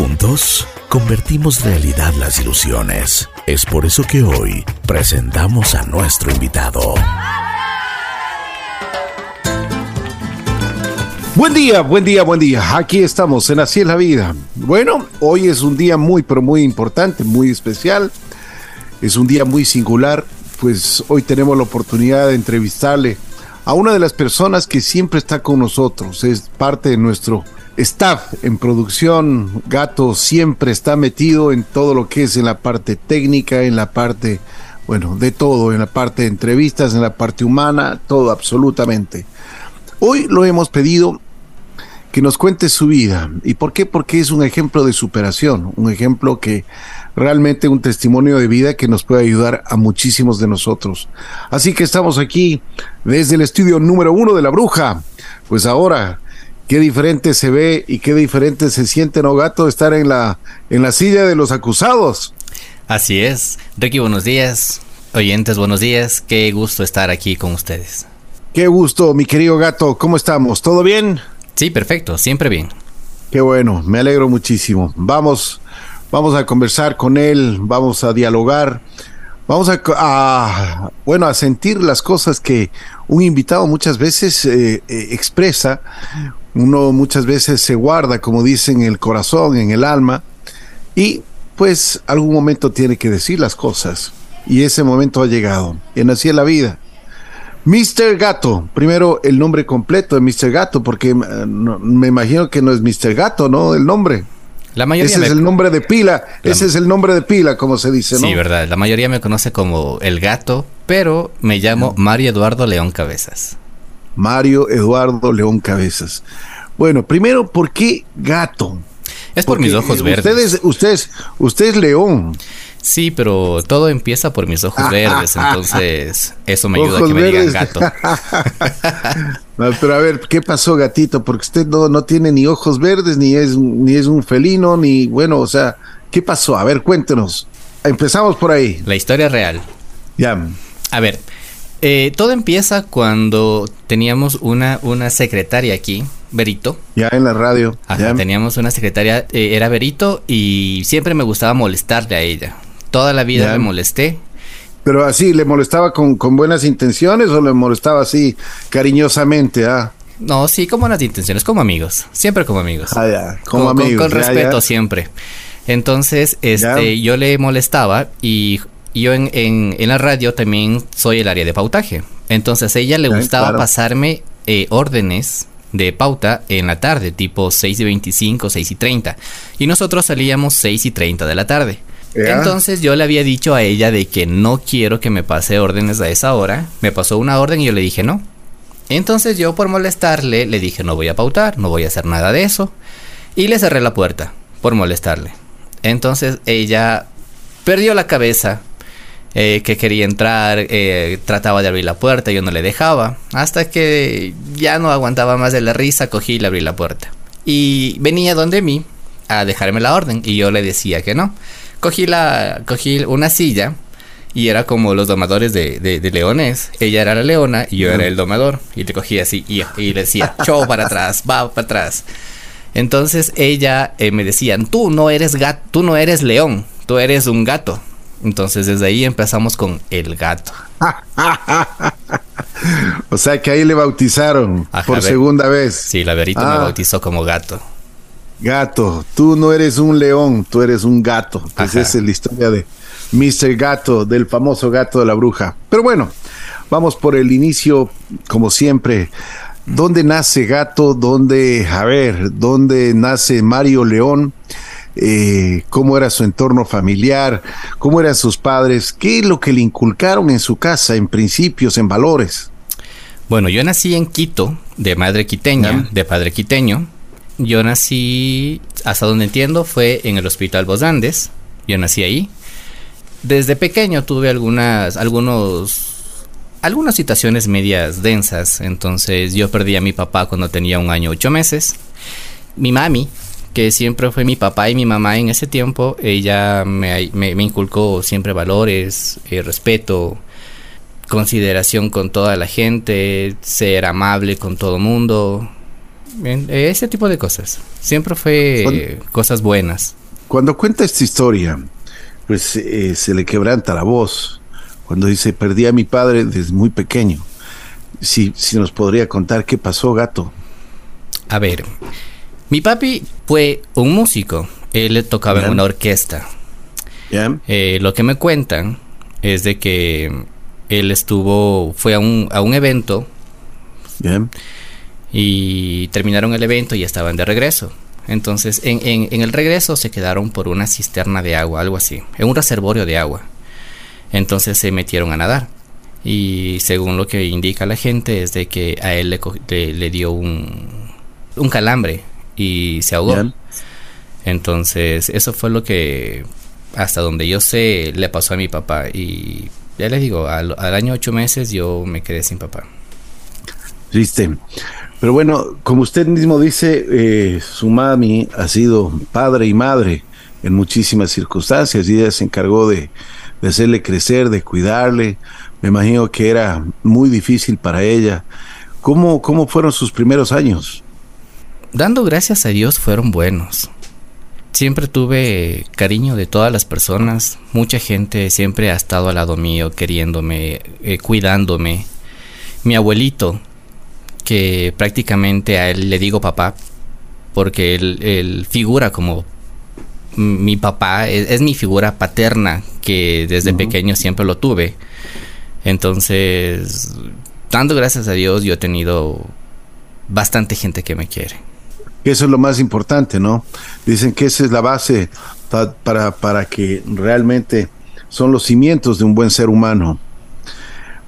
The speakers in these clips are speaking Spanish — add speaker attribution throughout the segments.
Speaker 1: Juntos convertimos realidad las ilusiones. Es por eso que hoy presentamos a nuestro invitado.
Speaker 2: Buen día, buen día, buen día. Aquí estamos en Así es la vida. Bueno, hoy es un día muy, pero muy importante, muy especial. Es un día muy singular, pues hoy tenemos la oportunidad de entrevistarle a una de las personas que siempre está con nosotros. Es parte de nuestro staff en producción. Gato siempre está metido en todo lo que es en la parte técnica, en la parte, bueno, de todo, en la parte de entrevistas, en la parte humana, todo absolutamente. Hoy lo hemos pedido que nos cuente su vida. ¿Y por qué? Porque es un ejemplo de superación, un ejemplo que realmente un testimonio de vida que nos puede ayudar a muchísimos de nosotros. Así que estamos aquí desde el estudio número uno de la bruja. Pues ahora qué diferente se ve y qué diferente se siente, ¿no, gato? Estar en la, en la silla de los acusados.
Speaker 3: Así es. Ricky, buenos días. Oyentes, buenos días. Qué gusto estar aquí con ustedes.
Speaker 2: Qué gusto, mi querido gato. ¿Cómo estamos? ¿Todo bien?
Speaker 3: Sí, perfecto. Siempre bien.
Speaker 2: Qué bueno, me alegro muchísimo. Vamos, vamos a conversar con él, vamos a dialogar, vamos a, bueno, a sentir las cosas que un invitado muchas veces eh, eh, expresa uno muchas veces se guarda, como dicen, en el corazón, en el alma, y pues algún momento tiene que decir las cosas. Y ese momento ha llegado. En así es la vida. Mr. Gato, primero el nombre completo de Mr. Gato, porque eh, me imagino que no es Mr. Gato, ¿no? El nombre.
Speaker 3: La mayoría
Speaker 2: ese es el nombre de pila, ese es el nombre de pila, como se dice, ¿no?
Speaker 3: Sí, verdad. La mayoría me conoce como el gato, pero me llamo Mario Eduardo León Cabezas.
Speaker 2: Mario Eduardo León Cabezas. Bueno, primero, ¿por qué gato?
Speaker 3: Es por mis ojos verdes.
Speaker 2: Ustedes, ustedes, usted es león.
Speaker 3: Sí, pero todo empieza por mis ojos verdes, entonces eso me ayuda a que me digan gato.
Speaker 2: pero a ver, ¿qué pasó, gatito? Porque usted no, no tiene ni ojos verdes, ni es, ni es un felino, ni bueno, o sea, ¿qué pasó? A ver, cuéntenos. Empezamos por ahí.
Speaker 3: La historia real.
Speaker 2: Ya.
Speaker 3: A ver, eh, todo empieza cuando teníamos una, una secretaria aquí, Berito.
Speaker 2: Ya en la radio.
Speaker 3: teníamos una secretaria, eh, era Berito, y siempre me gustaba molestarle a ella. Toda la vida me molesté.
Speaker 2: Pero así, ¿le molestaba con, buenas intenciones o le molestaba así cariñosamente? Ah?
Speaker 3: No, sí, con buenas intenciones, como amigos. Siempre como amigos.
Speaker 2: Ah, ya. Como
Speaker 3: con,
Speaker 2: amigos.
Speaker 3: Con, respeto siempre. Entonces, este, yo le molestaba y yo en, en, en, la radio también soy el área de pautaje. Entonces a ella le gustaba pasarme eh, órdenes de pauta en la tarde, tipo 6 y 25, 6 y 30. Y nosotros salíamos 6 y 30 de la tarde. Entonces yo le había dicho a ella de que no quiero que me pase órdenes a esa hora. Me pasó una orden y yo le dije no. Entonces yo por molestarle le dije no voy a pautar, no voy a hacer nada de eso. Y le cerré la puerta por molestarle. Entonces ella perdió la cabeza eh, que quería entrar, eh, trataba de abrir la puerta, yo no le dejaba, hasta que ya no aguantaba más de la risa, cogí y le abrí la puerta. Y venía donde mí a dejarme la orden y yo le decía que no. Cogí, la, cogí una silla y era como los domadores de, de, leones. Ella era la leona y yo era el domador. Y le cogía así y, le decía, chau para atrás, va para atrás. Entonces ella eh, me decía, tú no eres gato, tú no eres león, tú eres un gato. Entonces desde ahí empezamos con el gato.
Speaker 2: o sea que ahí le bautizaron por segunda vez.
Speaker 3: Sí, la verita me ah. bautizó como gato.
Speaker 2: Gato, tú no eres un león, tú eres un gato. Pues esa es la historia de Mr. Gato, del famoso gato de la bruja. Pero bueno, vamos por el inicio, como siempre. ¿Dónde nace Gato? ¿Dónde, a ver, dónde nace Mario León? Eh, cómo era su entorno familiar, cómo eran sus padres, qué es lo que le inculcaron en su casa, en principios, en valores.
Speaker 3: Bueno, yo nací en Quito, de madre quiteña, de padre quiteño. Yo nací, hasta donde entiendo, fue en el Hospital Los Andes. Yo nací ahí. Desde pequeño tuve algunas, algunos, algunas situaciones medias densas. Entonces yo perdí a mi papá cuando tenía un año ocho meses. Mi mami que siempre fue mi papá y mi mamá en ese tiempo, ella me, inculcó siempre valores, eh, respeto, consideración con toda la gente, ser amable con todo mundo. ese tipo de cosas. Siempre fue cosas buenas.
Speaker 2: Cuando cuenta esta historia, pues eh, se le quebranta la voz. Cuando dice, perdí a mi padre desde muy pequeño. Si, si nos podría contar qué pasó, gato.
Speaker 3: A ver, mi papi fue un músico. Él tocaba en una orquesta. Eh, lo que me cuentan es de que él estuvo, fue a un, a un evento. Y terminaron el evento y estaban de regreso. Entonces, en, en, el regreso se quedaron por una cisterna de agua, algo así, en un reservorio de agua. Entonces se metieron a nadar. Y según lo que indica la gente es de que a él le, le, dio un, un, calambre y se ahogó. Entonces, eso fue lo que, hasta donde yo sé, le pasó a mi papá. Y ya les digo, al, año ocho meses yo me quedé sin papá.
Speaker 2: Triste. Pero bueno, como usted mismo dice, eh, su mami ha sido padre y madre en muchísimas circunstancias y ella se encargó de, hacerle crecer, de cuidarle. Me imagino que era muy difícil para ella. ¿Cómo, cómo fueron sus primeros años?
Speaker 3: Dando gracias a Dios fueron buenos. Siempre tuve cariño de todas las personas. Mucha gente siempre ha estado al lado mío, queriéndome, eh, cuidándome. Mi abuelito, que prácticamente a él le digo papá, porque él, figura como mi papá, es, mi figura paterna, que desde pequeño siempre lo tuve. Entonces, dando gracias a Dios, yo he tenido bastante gente que me quiere.
Speaker 2: Eso es lo más importante, ¿no? Dicen que esa es la base para, para que realmente son los cimientos de un buen ser humano.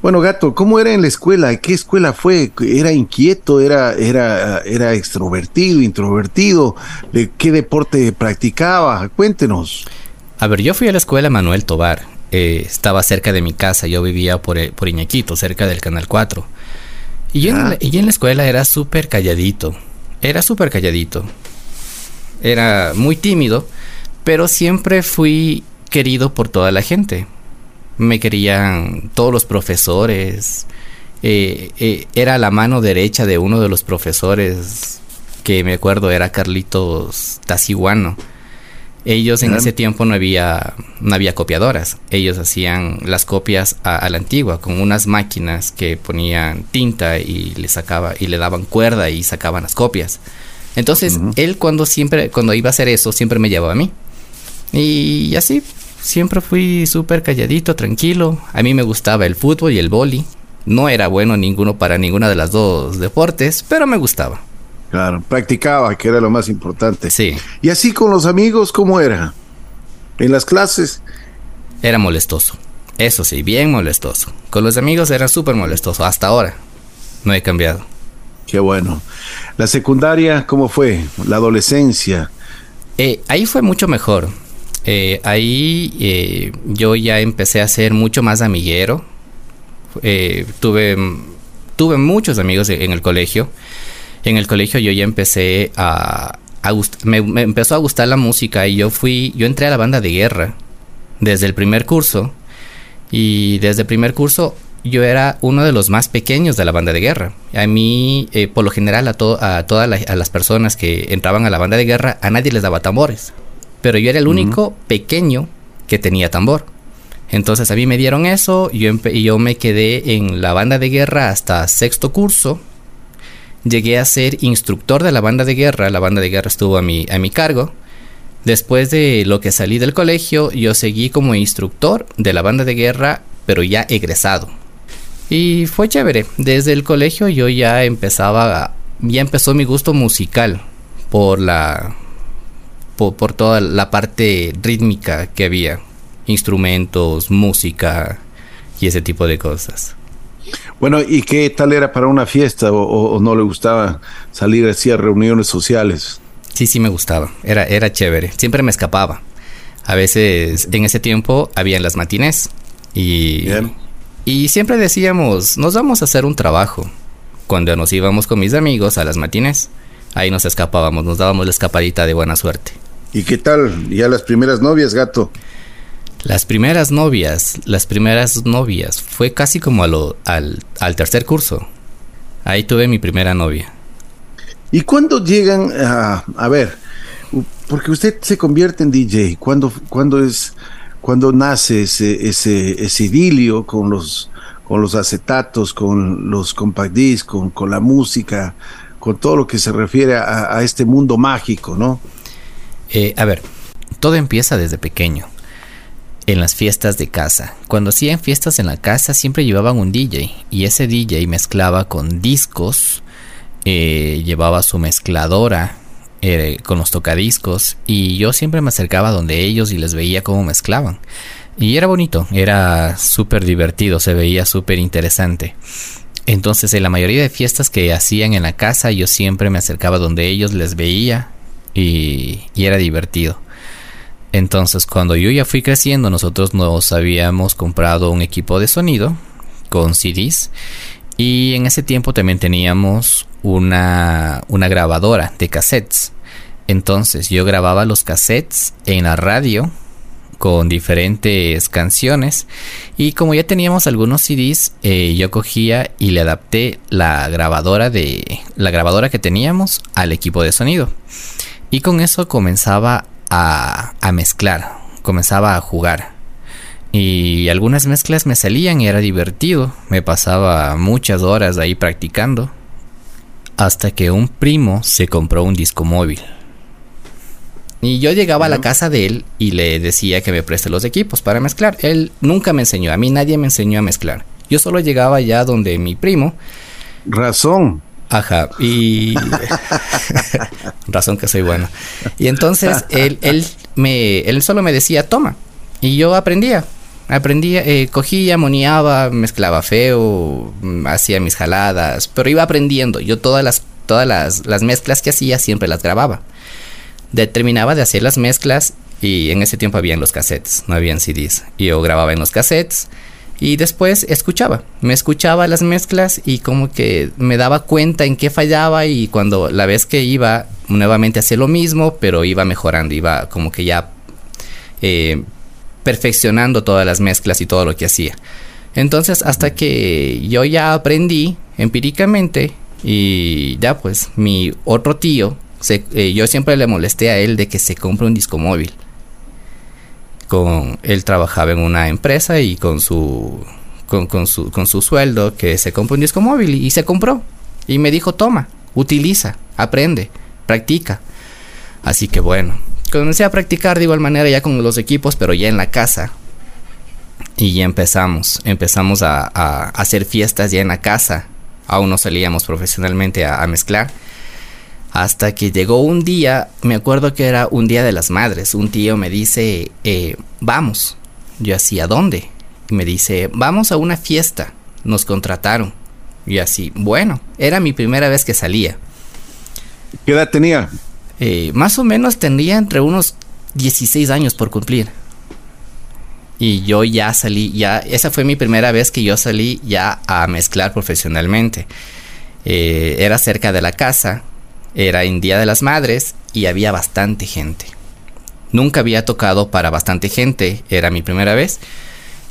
Speaker 2: Bueno, Gato, ¿cómo era en la escuela? ¿Qué escuela fue? ¿Era inquieto? ¿Era, era, era extrovertido, introvertido? ¿De ¿Qué deporte practicaba? Cuéntenos.
Speaker 3: A ver, yo fui a la escuela Manuel Tobar. Eh, estaba cerca de mi casa. Yo vivía por, por Iñaquito, cerca del Canal 4. Y en, la, y en la escuela era súper calladito. Era súper calladito. Era muy tímido, pero siempre fui querido por toda la gente me querían todos los profesores. Eh, eh, era la mano derecha de uno de los profesores que me acuerdo era Carlitos Tasiguano. Ellos en ese tiempo no había, no había copiadoras. Ellos hacían las copias a, la antigua con unas máquinas que ponían tinta y le sacaba y le daban cuerda y sacaban las copias. Entonces él cuando siempre cuando iba a hacer eso siempre me llevaba a mí. Y así siempre fui súper calladito, tranquilo. A mí me gustaba el fútbol y el boli. No era bueno ninguno para ninguna de las dos deportes, pero me gustaba.
Speaker 2: Claro, practicaba, que era lo más importante.
Speaker 3: Sí.
Speaker 2: Y así con los amigos, ¿cómo era? En las clases.
Speaker 3: Era molestoso. Eso sí, bien molestoso. Con los amigos era súper molestoso, hasta ahora. No he cambiado.
Speaker 2: Qué bueno. La secundaria, ¿cómo fue? La adolescencia.
Speaker 3: Eh, ahí fue mucho mejor. Eh, ahí eh, yo ya empecé a ser mucho más amiguero. Tuve, tuve muchos amigos en el colegio. En el colegio yo ya empecé a, me, empezó a gustar la música y yo fui, yo entré a la banda de guerra desde el primer curso y desde el primer curso yo era uno de los más pequeños de la banda de guerra. A mí, por lo general, a, a todas las personas que entraban a la banda de guerra, a nadie les daba tambores pero yo era el único pequeño que tenía tambor. Entonces a mí me dieron eso y yo, yo me quedé en la banda de guerra hasta sexto curso. Llegué a ser instructor de la banda de guerra, la banda de guerra estuvo a mi, a mi cargo. Después de lo que salí del colegio, yo seguí como instructor de la banda de guerra, pero ya egresado. Y fue chévere. Desde el colegio yo ya empezaba, ya empezó mi gusto musical por la, por, toda la parte rítmica que había, instrumentos, música y ese tipo de cosas.
Speaker 2: Bueno, ¿y qué tal era para una fiesta o, no le gustaba salir así a reuniones sociales?
Speaker 3: Sí, sí me gustaba, era, era chévere, siempre me escapaba. A veces en ese tiempo habían las matines y, y siempre decíamos, nos vamos a hacer un trabajo. Cuando nos íbamos con mis amigos a las matines, ahí nos escapábamos, nos dábamos la escapadita de buena suerte.
Speaker 2: ¿Y qué tal? ¿Ya las primeras novias, gato?
Speaker 3: Las primeras novias, las primeras novias, fue casi como a lo, al, al tercer curso. Ahí tuve mi primera novia.
Speaker 2: ¿Y cuándo llegan a, a ver, porque usted se convierte en DJ, ¿cuándo, cuándo es, cuando nace ese, ese, ese idilio con los, con los acetatos, con los compact discs, con, con la música, con todo lo que se refiere a, a este mundo mágico, ¿no?
Speaker 3: Eh, a ver, todo empieza desde pequeño en las fiestas de casa. Cuando hacían fiestas en la casa siempre llevaban un DJ y ese DJ mezclaba con discos, eh, llevaba su mezcladora eh, con los tocadiscos y yo siempre me acercaba donde ellos y les veía cómo mezclaban. Y era bonito, era súper divertido, se veía súper interesante. Entonces en la mayoría de fiestas que hacían en la casa yo siempre me acercaba donde ellos les veía y era divertido. Entonces, cuando yo ya fui creciendo, nosotros nos habíamos comprado un equipo de sonido con CDs y en ese tiempo también teníamos una, una grabadora de cassettes. Entonces, yo grababa los cassettes en la radio con diferentes canciones. Y como ya teníamos algunos CDs eh, yo cogía y le adapté la grabadora de la grabadora que teníamos al equipo de sonido. Y con eso comenzaba a, mezclar, comenzaba a jugar. Y algunas mezclas me salían y era divertido. Me pasaba muchas horas ahí practicando. Hasta que un primo se compró un disco móvil. Y yo llegaba a la casa de él y le decía que me preste los equipos para mezclar. Él nunca me enseñó, a mí nadie me enseñó a mezclar. Yo solo llegaba ya donde mi primo.
Speaker 2: Razón.
Speaker 3: Ajá, y razón que soy bueno. Y entonces él, él, me, él solo me decía, toma. Y yo aprendía, aprendía, eh, cogía, moneaba, mezclaba feo, mm, hacía mis jaladas, pero iba aprendiendo. Yo todas las, todas las, las mezclas que hacía siempre las grababa. Determinaba de hacer las mezclas y en ese tiempo habían los cassettes, no habían CDs. Y yo grababa en los cassettes y después escuchaba, me escuchaba las mezclas y como que me daba cuenta en qué fallaba y cuando la vez que iba nuevamente hacía lo mismo, pero iba mejorando, iba como que ya eh, perfeccionando todas las mezclas y todo lo que hacía. Entonces hasta que yo ya aprendí empíricamente y ya pues mi otro tío, eh, yo siempre le molesté a él de que se compre un disco móvil él trabajaba en una empresa y con su con, su, con su sueldo que se compró un disco móvil y, se compró. Y me dijo toma utiliza aprende practica así que bueno comencé a practicar de igual manera ya con los equipos pero ya en la casa. Y ya empezamos empezamos a, hacer fiestas ya en la casa. Aún no salíamos profesionalmente a mezclar hasta que llegó un día, me acuerdo que era un día de las madres, un tío me dice, eh, vamos. Yo así, ¿a dónde? Y me dice, vamos a una fiesta, nos contrataron. Y así, bueno, era mi primera vez que salía.
Speaker 2: ¿Qué edad tenía?
Speaker 3: Eh, más o menos tendría entre unos 16 años por cumplir. Y yo ya salí, ya, esa fue mi primera vez que yo salí ya a mezclar profesionalmente. Eh, era cerca de la casa, era en Día de las Madres y había bastante gente. Nunca había tocado para bastante gente, era mi primera vez.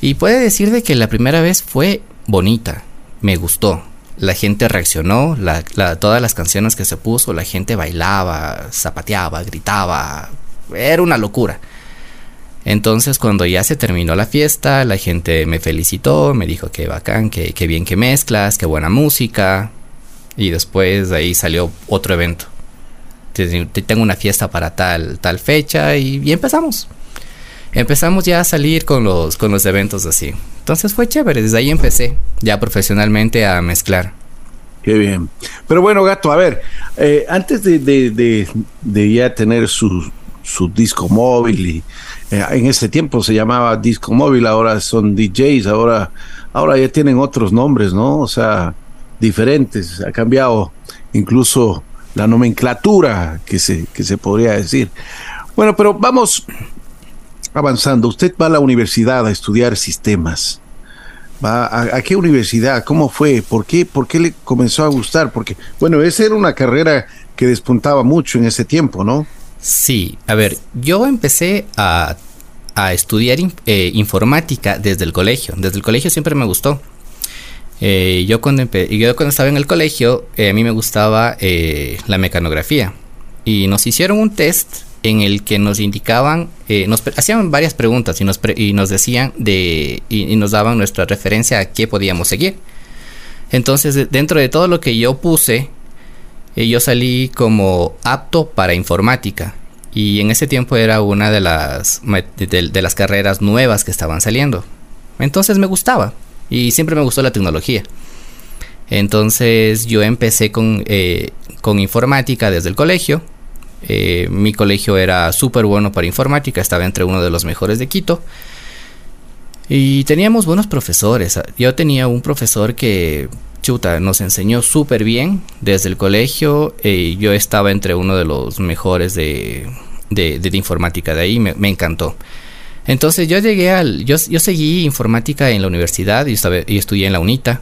Speaker 3: Y puede decir de que la primera vez fue bonita, me gustó. La gente reaccionó, todas las canciones que se puso, la gente bailaba, zapateaba, gritaba, era una locura. Entonces cuando ya se terminó la fiesta, la gente me felicitó, me dijo que bacán, que, que bien que mezclas, que buena música, y después de ahí salió otro evento. Tengo una fiesta para tal, tal fecha y, empezamos. Empezamos ya a salir con los, con los eventos así. Entonces fue chévere, desde ahí empecé ya profesionalmente a mezclar.
Speaker 2: Qué bien. Pero bueno, gato, a ver, eh, antes de, ya tener su, su disco móvil y eh, en ese tiempo se llamaba disco móvil, ahora son DJs, ahora, ahora ya tienen otros nombres, ¿no? O sea, diferentes, ha cambiado incluso la nomenclatura que se, que se podría decir. Bueno, pero vamos avanzando. Usted va a la universidad a estudiar sistemas. ¿Va a, qué universidad? ¿Cómo fue? ¿Por qué, ¿Por qué le comenzó a gustar? Porque, bueno, esa era una carrera que despuntaba mucho en ese tiempo, ¿no?
Speaker 3: Sí, a ver, yo empecé a, a estudiar eh, informática desde el colegio. Desde el colegio siempre me gustó. Eh, yo, cuando yo cuando estaba en el colegio, eh, a mí me gustaba eh, la mecanografía y nos hicieron un test en el que nos indicaban, nos hacían varias preguntas y nos, y nos decían de, y, nos daban nuestra referencia a qué podíamos seguir. Entonces, dentro de todo lo que yo puse, yo salí como apto para informática. Y en ese tiempo era una de las, de las carreras nuevas que estaban saliendo. Entonces me gustaba y siempre me gustó la tecnología. Entonces yo empecé con, eh, con informática desde el colegio. Eh, mi colegio era súper bueno para informática, estaba entre uno de los mejores de Quito. Y teníamos buenos profesores. Yo tenía un profesor que, chuta, nos enseñó súper bien desde el colegio. Eh, yo estaba entre uno de los mejores de, de, informática de ahí, me encantó. Entonces yo llegué al. Yo, yo seguí informática en la universidad y, y estudié en la UNITA.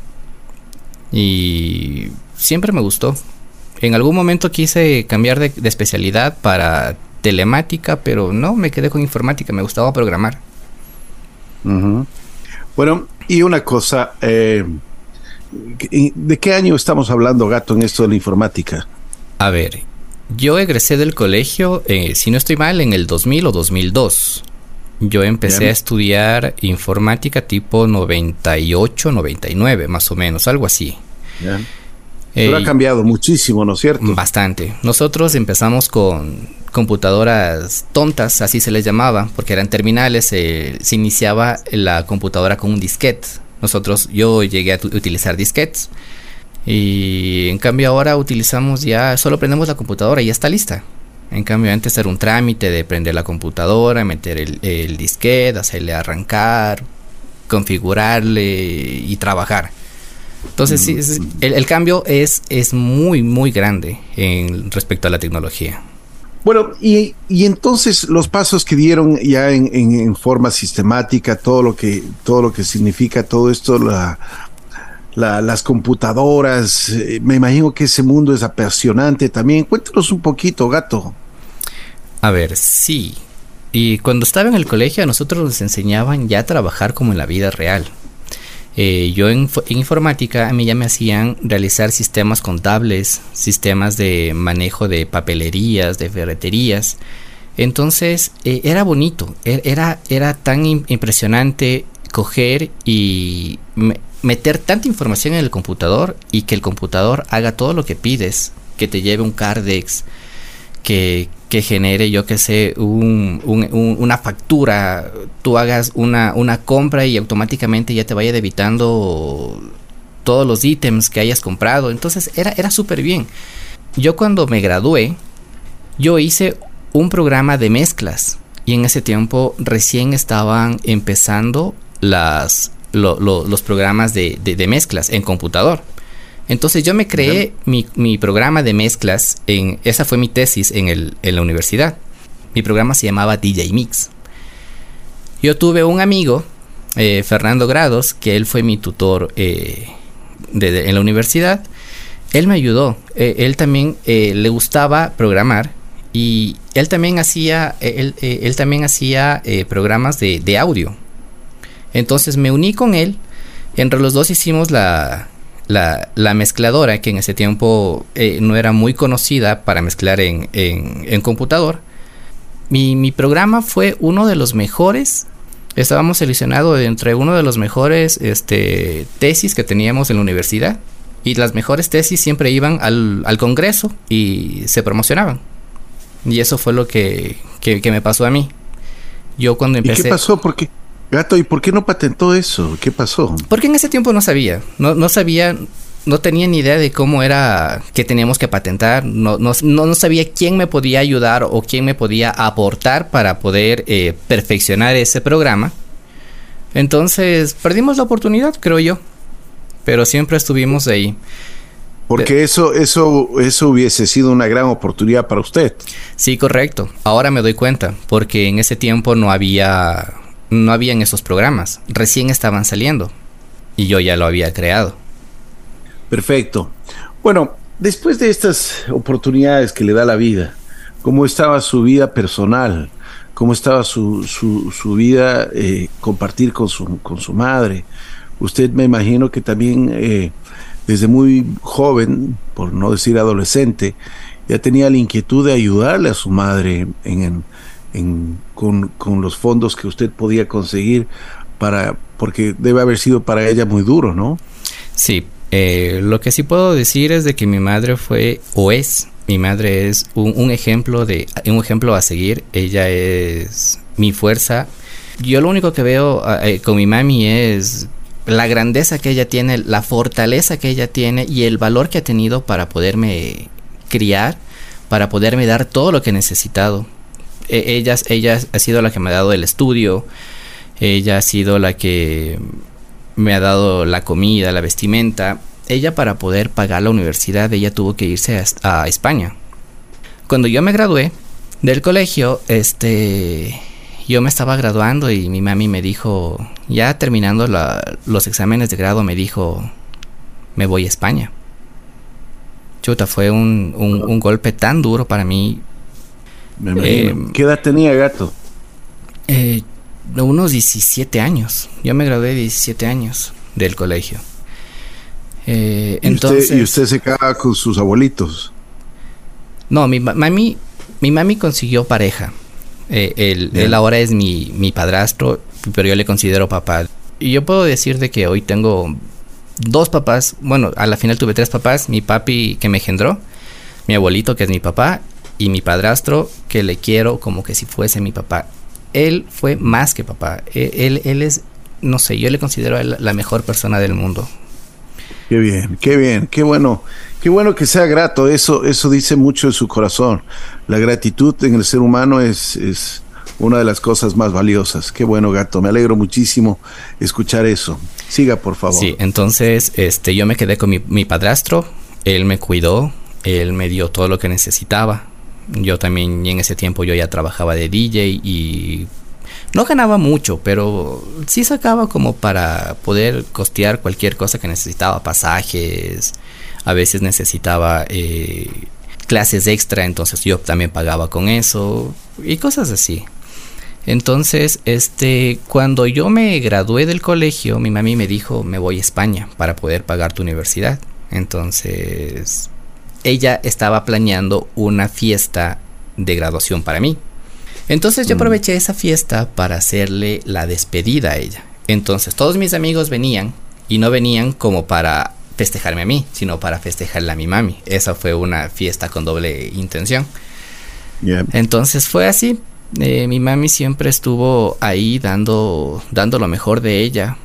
Speaker 3: Y siempre me gustó. En algún momento quise cambiar de, especialidad para telemática, pero no, me quedé con informática, me gustaba programar.
Speaker 2: Bueno, y una cosa, eh, ¿de qué año estamos hablando, Gato, en esto de la informática?
Speaker 3: A ver, yo egresé del colegio, eh, si no estoy mal, en el 2000 o 2002. Yo empecé a estudiar informática tipo 98, 99, más o menos, algo así.
Speaker 2: Pero ha cambiado muchísimo, ¿no es cierto?
Speaker 3: Bastante. Nosotros empezamos con computadoras tontas, así se les llamaba, porque eran terminales, se iniciaba la computadora con un disquete. Nosotros, yo llegué a utilizar disquetes. Y en cambio ahora utilizamos ya, solo prendemos la computadora y ya está lista. En cambio, antes era un trámite de prender la computadora, meter el, el disquete, hacerle arrancar, configurarle y trabajar. Entonces, sí, mm. el, cambio es, es muy, muy grande en respecto a la tecnología.
Speaker 2: Bueno, y, y entonces los pasos que dieron ya en, en, forma sistemática, todo lo que, todo lo que significa todo esto, la, las computadoras. Eh, me imagino que ese mundo es apasionante también. Cuéntanos un poquito, gato.
Speaker 3: A ver, sí. Y cuando estaba en el colegio a nosotros nos enseñaban ya a trabajar como en la vida real. Eh, yo en, informática a mí ya me hacían realizar sistemas contables, sistemas de manejo de papelerías, de ferreterías. Entonces eh, era bonito, e, era, era tan impresionante coger y meter tanta información en el computador y que el computador haga todo lo que pides, que te lleve un Cardex, que, que genere, yo que sé, un, una factura, tú hagas una, una compra y automáticamente ya te vaya debitando todos los ítems que hayas comprado. Entonces era, era súper bien. Yo cuando me gradué, yo hice un programa de mezclas y en ese tiempo recién estaban empezando las, los programas de, mezclas en computador. Entonces yo me creé mi, programa de mezclas, en, esa fue mi tesis en, el, en la universidad. Mi programa se llamaba DJ Mix. Yo tuve un amigo, eh, Fernando Grados, que él fue mi tutor eh, en la universidad. Él me ayudó. Eh, él también le gustaba programar y él también hacía, él, él también hacía programas de, de audio. Entonces me uní con él. Entre los dos hicimos la, la, mezcladora, que en ese tiempo eh, no era muy conocida para mezclar en, en, computador. Mi, mi, programa fue uno de los mejores. Estábamos seleccionados entre uno de los mejores este, tesis que teníamos en la universidad. Y las mejores tesis siempre iban al, al congreso y se promocionaban. Y eso fue lo que, que, que me pasó a mí. Yo cuando empecé...
Speaker 2: ¿Y qué pasó? ¿Por qué? Gato, ¿y por qué no patentó eso? ¿Qué pasó?
Speaker 3: Porque en ese tiempo no sabía, no, no sabía, no tenía ni idea de cómo era que teníamos que patentar, no, no, no sabía quién me podía ayudar o quién me podía aportar para poder eh, perfeccionar ese programa. Entonces perdimos la oportunidad, creo yo, pero siempre estuvimos ahí.
Speaker 2: Porque eso, eso, eso hubiese sido una gran oportunidad para usted.
Speaker 3: Sí, correcto. Ahora me doy cuenta, porque en ese tiempo no había no habían esos programas, recién estaban saliendo y yo ya lo había creado.
Speaker 2: Perfecto. Bueno, después de estas oportunidades que le da la vida, ¿cómo estaba su vida personal? ¿Cómo estaba su, su, vida eh, compartir con su, con su madre? usted me imagino que también eh, desde muy joven, por no decir adolescente, ya tenía la inquietud de ayudarle a su madre en, con, con, los fondos que usted podía conseguir para, porque debe haber sido para ella muy duro, ¿no?
Speaker 3: Sí, eh, lo que sí puedo decir es de que mi madre fue o es, mi madre es un, ejemplo de un ejemplo a seguir. Ella es mi fuerza. Yo lo único que veo eh, con mi mami es la grandeza que ella tiene, la fortaleza que ella tiene y el valor que ha tenido para poderme criar, para poderme dar todo lo que he necesitado. E, ella, ha sido la que me ha dado el estudio, ella ha sido la que me ha dado la comida, la vestimenta. Ella para poder pagar la universidad, ella tuvo que irse a, España. Cuando yo me gradué del colegio, este, yo me estaba graduando y mi mami me dijo, ya terminando los exámenes de grado, me dijo, me voy a España. Chuta, fue un, golpe tan duro para mí.
Speaker 2: Eh, ¿Qué edad tenía gato?
Speaker 3: Eh, unos 17 años. Yo me gradué de 17 años del colegio.
Speaker 2: Eh, entonces, ¿Y usted se caga con sus abuelitos?
Speaker 3: No, mi mami, mi mami consiguió pareja. Eh, él, ahora es mi, mi padrastro, pero yo le considero papá. Y yo puedo decir de que hoy tengo dos papás. Bueno, a la final tuve tres papás. Mi papi que me engendró, mi abuelito que es mi papá y mi padrastro que le quiero como que si fuese mi papá él fue más que papá. E, él, él es, no sé, yo le considero a él la mejor persona del mundo.
Speaker 2: Qué bien, qué bien, qué bueno, qué bueno que sea grato. Eso, eso dice mucho de su corazón. La gratitud en el ser humano es, es una de las cosas más valiosas. Qué bueno, gato. Me alegro muchísimo escuchar eso. Siga, por favor.
Speaker 3: Sí, entonces, este, yo me quedé con mi, mi padrastro. Él me cuidó. Él me dio todo lo que necesitaba yo también en ese tiempo yo ya trabajaba de DJ y no ganaba mucho, pero sí sacaba como para poder costear cualquier cosa que necesitaba, pasajes, a veces necesitaba eh, clases extra, entonces yo también pagaba con eso y cosas así. Entonces, este, cuando yo me gradué del colegio, mi mami me dijo, me voy a España para poder pagar tu universidad. Entonces, ella estaba planeando una fiesta de graduación para mí. Entonces yo mm. aproveché esa fiesta para hacerle la despedida a ella. Entonces todos mis amigos venían y no venían como para festejarme a mí, sino para festejarle a mi mami. Esa fue una fiesta con doble intención. Entonces fue así. Eh, mi mami siempre estuvo ahí dando, dando lo mejor de ella.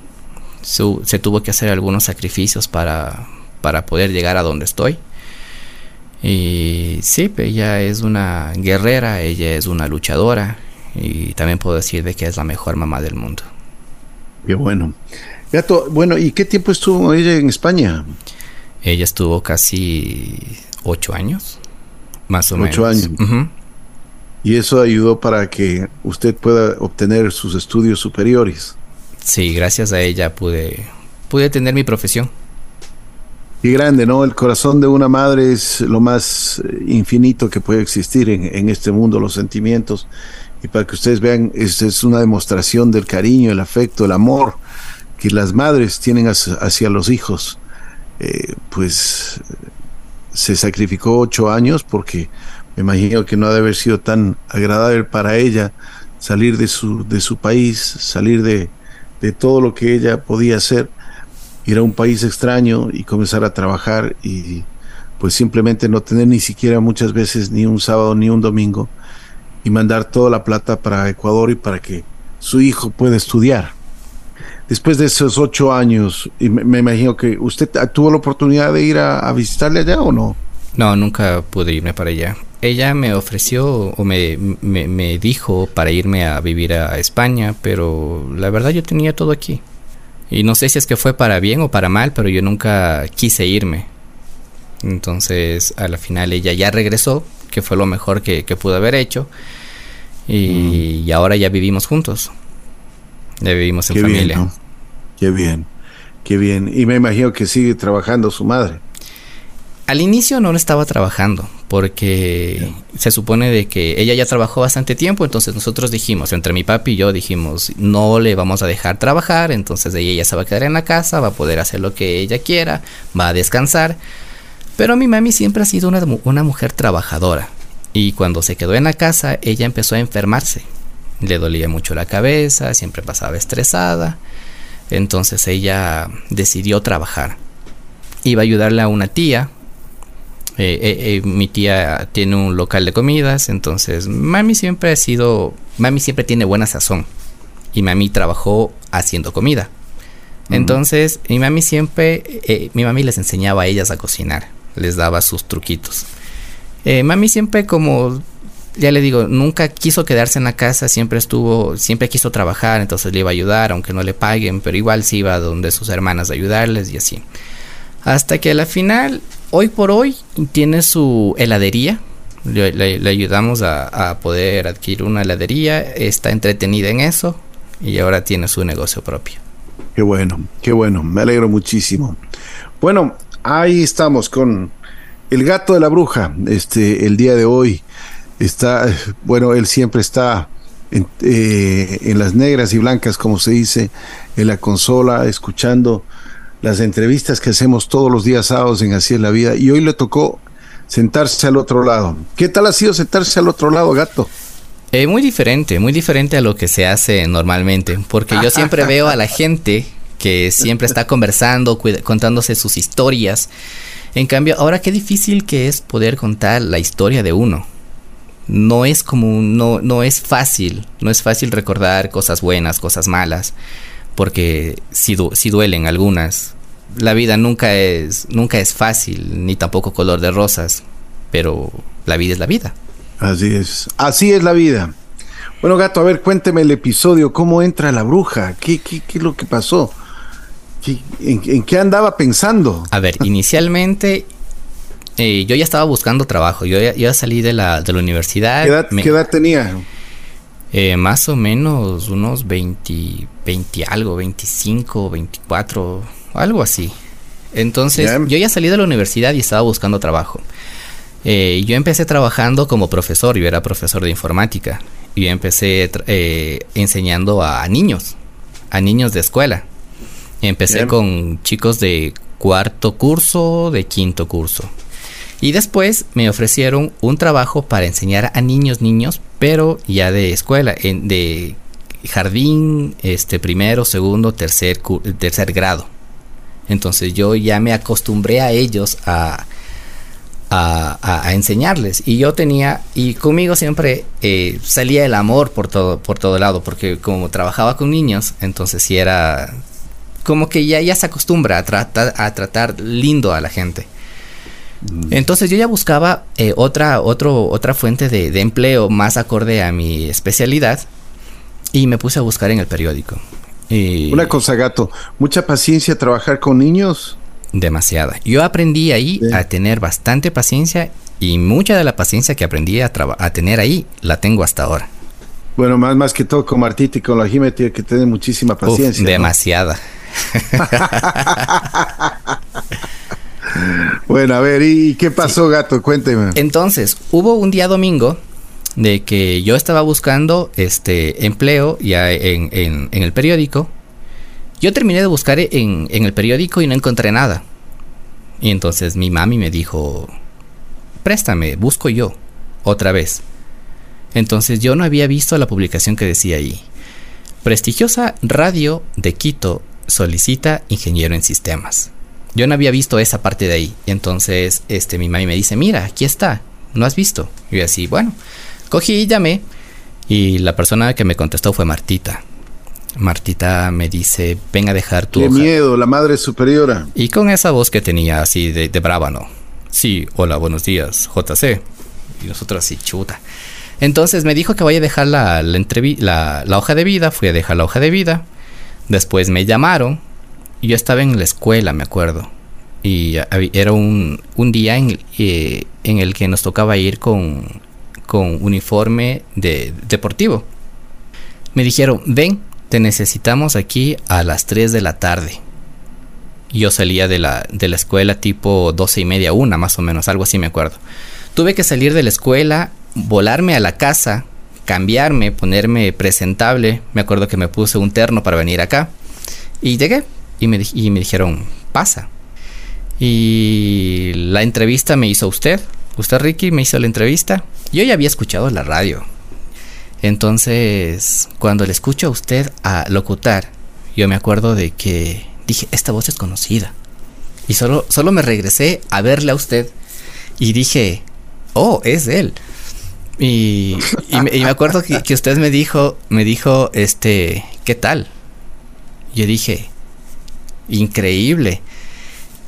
Speaker 3: se tuvo que hacer algunos sacrificios para, para poder llegar a donde estoy. Y sí, ella es una guerrera, ella es una luchadora y también puedo decir de que es la mejor mamá del mundo.
Speaker 2: Qué bueno. Gato, bueno, ¿y qué tiempo estuvo ella en España?
Speaker 3: Ella estuvo casi ocho años, más o
Speaker 2: menos. Ocho años. Y eso ayudó para que usted pueda obtener sus estudios superiores.
Speaker 3: Sí, gracias a ella pude, pude tener mi profesión.
Speaker 2: Y grande, ¿no? El corazón de una madre es lo más eh, infinito que puede existir en, este mundo, los sentimientos. Y para que ustedes vean, es, es una demostración del cariño, el afecto, el amor que las madres tienen hacia, los hijos. Eh, pues se sacrificó ocho años porque me imagino que no ha de haber sido tan agradable para ella salir de su, de su país, salir de, de todo lo que ella podía hacer ir a un país extraño y comenzar a trabajar y pues simplemente no tener ni siquiera muchas veces ni un sábado ni un domingo y mandar toda la plata para Ecuador y para que su hijo pueda estudiar. Después de esos ocho años, y me, imagino que usted tuvo la oportunidad de ir a, visitarle allá o no?
Speaker 3: No, nunca pude irme para allá. Ella me ofreció o me, me dijo para irme a vivir a España, pero la verdad yo tenía todo aquí. Y no sé si es que fue para bien o para mal, pero yo nunca quise irme. Entonces, a la final ella ya regresó, que fue lo mejor que, pudo haber hecho. Y, ahora ya vivimos juntos. Ya vivimos en familia.
Speaker 2: Qué bien, qué bien. Y me imagino que sigue trabajando su madre.
Speaker 3: Al inicio no estaba trabajando, porque se supone de que ella ya trabajó bastante tiempo, entonces nosotros dijimos, entre mi papi y yo dijimos, no le vamos a dejar trabajar, entonces ella ya se va a quedar en la casa, va a poder hacer lo que ella quiera, va a descansar. Pero mi mami siempre ha sido una, una mujer trabajadora y cuando se quedó en la casa, ella empezó a enfermarse. Le dolía mucho la cabeza, siempre pasaba estresada, entonces ella decidió trabajar. Iba a ayudarle a una tía eh, eh, eh, mi tía tiene un local de comidas, entonces mami siempre ha sido, mami siempre tiene buena sazón y mami trabajó haciendo comida. Entonces mi mami siempre, mi mami les enseñaba a ellas a cocinar, les daba sus truquitos. mami siempre como ya le digo, nunca quiso quedarse en la casa, siempre estuvo, siempre quiso trabajar, entonces le iba a ayudar, aunque no le paguen, pero igual se iba donde sus hermanas a ayudarles y así. Hasta que a la final hoy por hoy tiene su heladería. Le, ayudamos a, poder adquirir una heladería. Está entretenida en eso y ahora tiene su negocio propio.
Speaker 2: Qué bueno, qué bueno. Me alegro muchísimo. Bueno, ahí estamos con el gato de la bruja. Este, el día de hoy está, bueno, él siempre está en, eh, en las negras y blancas, como se dice, en la consola, escuchando las entrevistas que hacemos todos los días sábados en Así es la vida y hoy le tocó sentarse al otro lado. ¿Qué tal ha sido sentarse al otro lado, gato?
Speaker 3: Eh, muy diferente, muy diferente a lo que se hace normalmente, porque yo siempre veo a la gente que siempre está conversando, contándose sus historias. En cambio, ahora qué difícil que es poder contar la historia de uno. No es como, no, no es fácil, no es fácil recordar cosas buenas, cosas malas porque si, si duelen algunas. La vida nunca es, nunca es fácil, ni tampoco color de rosas, pero la vida es la vida.
Speaker 2: Así es, así es la vida. Bueno, gato, a ver, cuénteme el episodio, ¿cómo entra la bruja? ¿Qué, qué, qué es lo que pasó? en, qué andaba pensando?
Speaker 3: A ver, inicialmente eh, yo ya estaba buscando trabajo, yo ya, salí de la, de la universidad.
Speaker 2: ¿Qué edad tenía?
Speaker 3: Eh, más o menos unos 20, 20 algo, 25, 24, algo así. Entonces, yo ya salí de la universidad y estaba buscando trabajo. Eh, yo empecé trabajando como profesor, yo era profesor de informática. Y empecé eh, enseñando a niños, a niños de escuela. Empecé con chicos de cuarto curso, de quinto curso. Y después me ofrecieron un trabajo para enseñar a niños, niños, pero ya de escuela, en, de jardín, este primero, segundo, tercer, tercer grado. Entonces yo ya me acostumbré a ellos a, a, enseñarles. Y yo tenía, y conmigo siempre eh, salía el amor por todo, por todo lado, porque como trabajaba con niños, entonces sí era como que ya, ya se acostumbra a tratar, a tratar lindo a la gente. Mm. Entonces yo ya buscaba eh, otra, otro, otra fuente de, empleo más acorde a mi especialidad y me puse a buscar en el periódico.
Speaker 2: Una cosa, gato, mucha paciencia trabajar con niños.
Speaker 3: Demasiada. Yo aprendí ahí a tener bastante paciencia y mucha de la paciencia que aprendí a, a tener ahí la tengo hasta ahora.
Speaker 2: Bueno, más, más que todo con Martita y con la Jime tiene que tener muchísima paciencia.
Speaker 3: demasiada.
Speaker 2: Bueno, a ver, ¿y qué pasó, gato? Cuénteme.
Speaker 3: Entonces, hubo un día domingo de que yo estaba buscando este empleo ya en, el periódico. Yo terminé de buscar en, en, el periódico y no encontré nada. Y entonces mi mami me dijo, préstame, busco yo, otra vez. Entonces yo no había visto la publicación que decía ahí. Prestigiosa radio de Quito solicita ingeniero en sistemas. Yo no había visto esa parte de ahí. Entonces, este, mi mami me dice, mira, aquí está, ¿no has visto? Y yo así, bueno, cogí y llamé. Y la persona que me contestó fue Martita. Martita me dice, ven a dejar tu
Speaker 2: Qué miedo, la madre superiora.
Speaker 3: Y con esa voz que tenía así de, de. Sí, hola, buenos días, JC. Y nosotros así, chuta. Entonces me dijo que vaya a dejar la, la, la hoja de vida. Fui a dejar la hoja de vida. Después me llamaron yo estaba en la escuela, me acuerdo. Y era un, un día en, eh, en, el que nos tocaba ir con, con uniforme de, deportivo. Me dijeron, ven, te necesitamos aquí a las 3 de la tarde. Yo salía de la, de la escuela tipo 12 y media, una más o menos, algo así me acuerdo. Tuve que salir de la escuela, volarme a la casa, cambiarme, ponerme presentable. Me acuerdo que me puse un terno para venir acá. Y llegué y me, y me dijeron, pasa. Y la entrevista me hizo usted. Usted, Ricky, me hizo la entrevista. Yo ya había escuchado la radio. Entonces, cuando le escucho a usted a locutar, yo me acuerdo de que dije, esta voz es conocida. Y solo, solo me regresé a verle a usted y dije, oh, es él. Y, me, acuerdo que, que, usted me dijo, me dijo, este, ¿qué tal? Yo dije, increíble.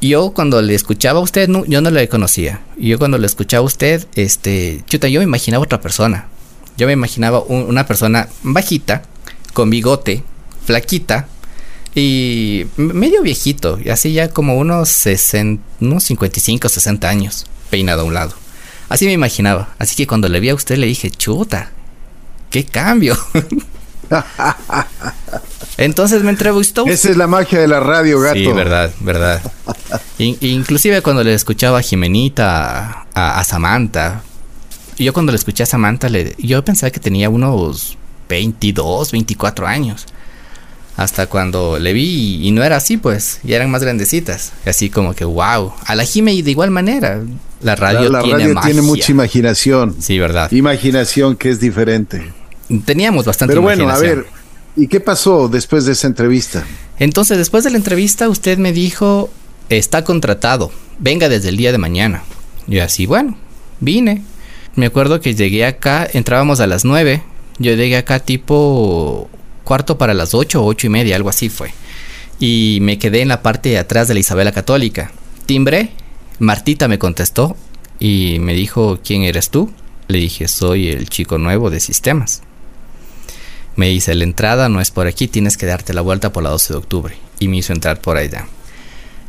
Speaker 3: Yo cuando le escuchaba a usted, yo no le conocía. Yo cuando le escuchaba a usted, este, chuta, yo me imaginaba otra persona. Yo me imaginaba una persona bajita, con bigote, flaquita y medio viejito, y así ya como unos, 60, unos 55, 60 años, peinado a un lado. Así me imaginaba. Así que cuando le vi a usted le dije, chuta, qué cambio. Entonces me entrevistó.
Speaker 2: Esa es la magia de la radio, gato.
Speaker 3: Sí, verdad, verdad. inclusive cuando le escuchaba a Jimenita, a, Samantha, yo cuando le escuché a Samantha, le, yo pensaba que tenía unos 22, 24 años. Hasta cuando le vi y, no era así, pues, ya eran más grandecitas. Así como que, wow. A la Jime de igual manera. La radio,
Speaker 2: la, tiene, radio tiene mucha imaginación.
Speaker 3: Sí, verdad.
Speaker 2: Imaginación que es diferente.
Speaker 3: Teníamos bastante
Speaker 2: Pero bueno, a ver, ¿y qué pasó después de esa entrevista?
Speaker 3: Entonces, después de la entrevista, usted me dijo, está contratado, venga desde el día de mañana. Y así, bueno, vine. Me acuerdo que llegué acá, entrábamos a las 9. Yo llegué acá tipo cuarto para las ocho o ocho y media, algo así fue. Y me quedé en la parte de atrás de la Isabela Católica. Timbré, Martita me contestó y me dijo, ¿quién eres tú? Le dije, soy el chico nuevo de sistemas. Me dice, la entrada no es por aquí, tienes que darte la vuelta por la 12 de octubre. Y me hizo entrar por allá.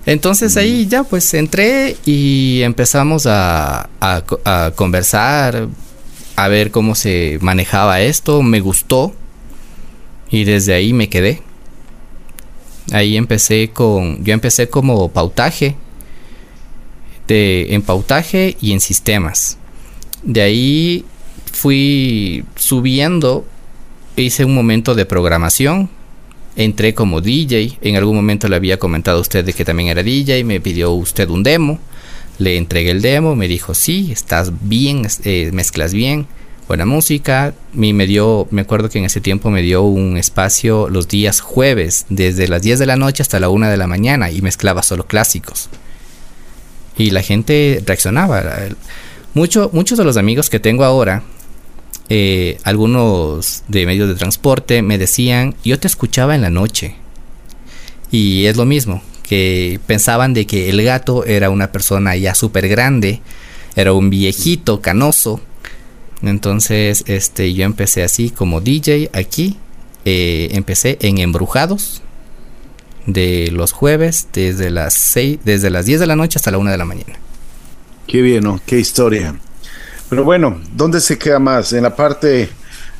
Speaker 3: Entonces ahí mm. ya pues entré y empezamos a, a conversar, a ver cómo se manejaba esto. Me gustó, y desde ahí me quedé. Ahí empecé con, yo empecé como pautaje, de, en pautaje y en sistemas. De ahí fui subiendo, hice un momento de programación, entré como DJ, en algún momento le había comentado a usted de que también era DJ, me pidió usted un demo, le entregué el demo, me dijo, sí, estás bien, eh, mezclas bien, buena música. Me, dio, me acuerdo que en ese tiempo me dio un espacio los días jueves, desde las 10 de la noche hasta la 1 de la mañana, y mezclaba solo clásicos. Y la gente reaccionaba. Mucho, muchos de los amigos que tengo ahora, eh, algunos de medios de transporte, me decían, yo te escuchaba en la noche. Y es lo mismo, que pensaban de que el gato era una persona ya súper grande, era un viejito canoso, entonces, este, yo empecé así como DJ aquí. Eh, empecé en Embrujados de los jueves desde las 6, desde las 10 de la noche hasta la 1 de la mañana.
Speaker 2: Qué bien, ¿no? Qué historia. Pero bueno, ¿dónde se queda más? ¿En la parte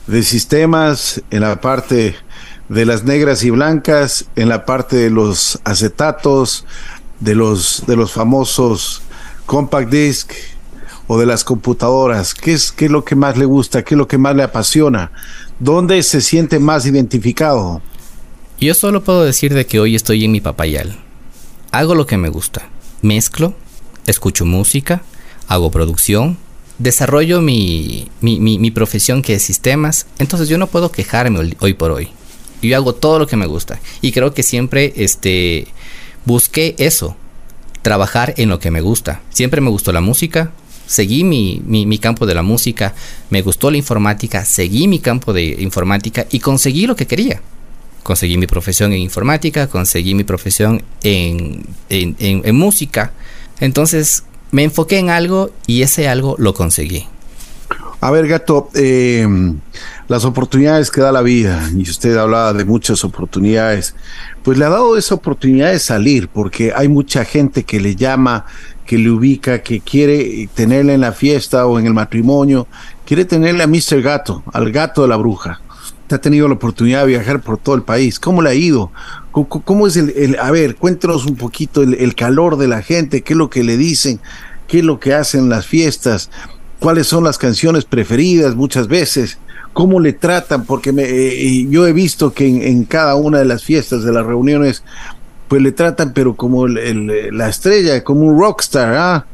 Speaker 2: de sistemas? ¿En la parte de las negras y blancas? ¿En la parte de los acetatos? ¿De los, de los famosos compact disc? o de las computadoras? ¿Qué es, qué es lo que más le gusta? ¿Qué es lo que más le apasiona? ¿Dónde se siente más identificado?
Speaker 3: Yo solo puedo decir de que hoy estoy en mi papayal. Hago lo que me gusta. Mezclo, escucho música, hago producción, desarrollo mi, mi, mi, profesión que es sistemas. Entonces yo no puedo quejarme hoy por hoy. Yo hago todo lo que me gusta. Y creo que siempre este, busqué eso. Trabajar en lo que me gusta. Siempre me gustó la música, seguí mi, mi, campo de la música, me gustó la informática, seguí mi campo de informática y conseguí lo que quería. Conseguí mi profesión en informática, conseguí mi profesión en, en, música. Entonces me enfoqué en algo y ese algo lo conseguí.
Speaker 2: A ver, gato, eh, las oportunidades que da la vida, y usted hablaba de muchas oportunidades, pues le ha dado esa oportunidad de salir, porque hay mucha gente que le llama, que le ubica, que quiere tenerle en la fiesta o en el matrimonio, quiere tenerle a Mr. Gato, al gato de la bruja. Te ha tenido la oportunidad de viajar por todo el país. ¿Cómo le ha ido? ¿Cómo, es el, A ver, cuéntenos un poquito el, calor de la gente, qué es lo que le dicen, qué es lo que hacen las fiestas. cuáles son las canciones preferidas muchas veces, cómo le tratan, porque me, eh, yo he visto que en, cada una de las fiestas, de las reuniones, pues le tratan, pero como la estrella, como un rockstar, ¿ah?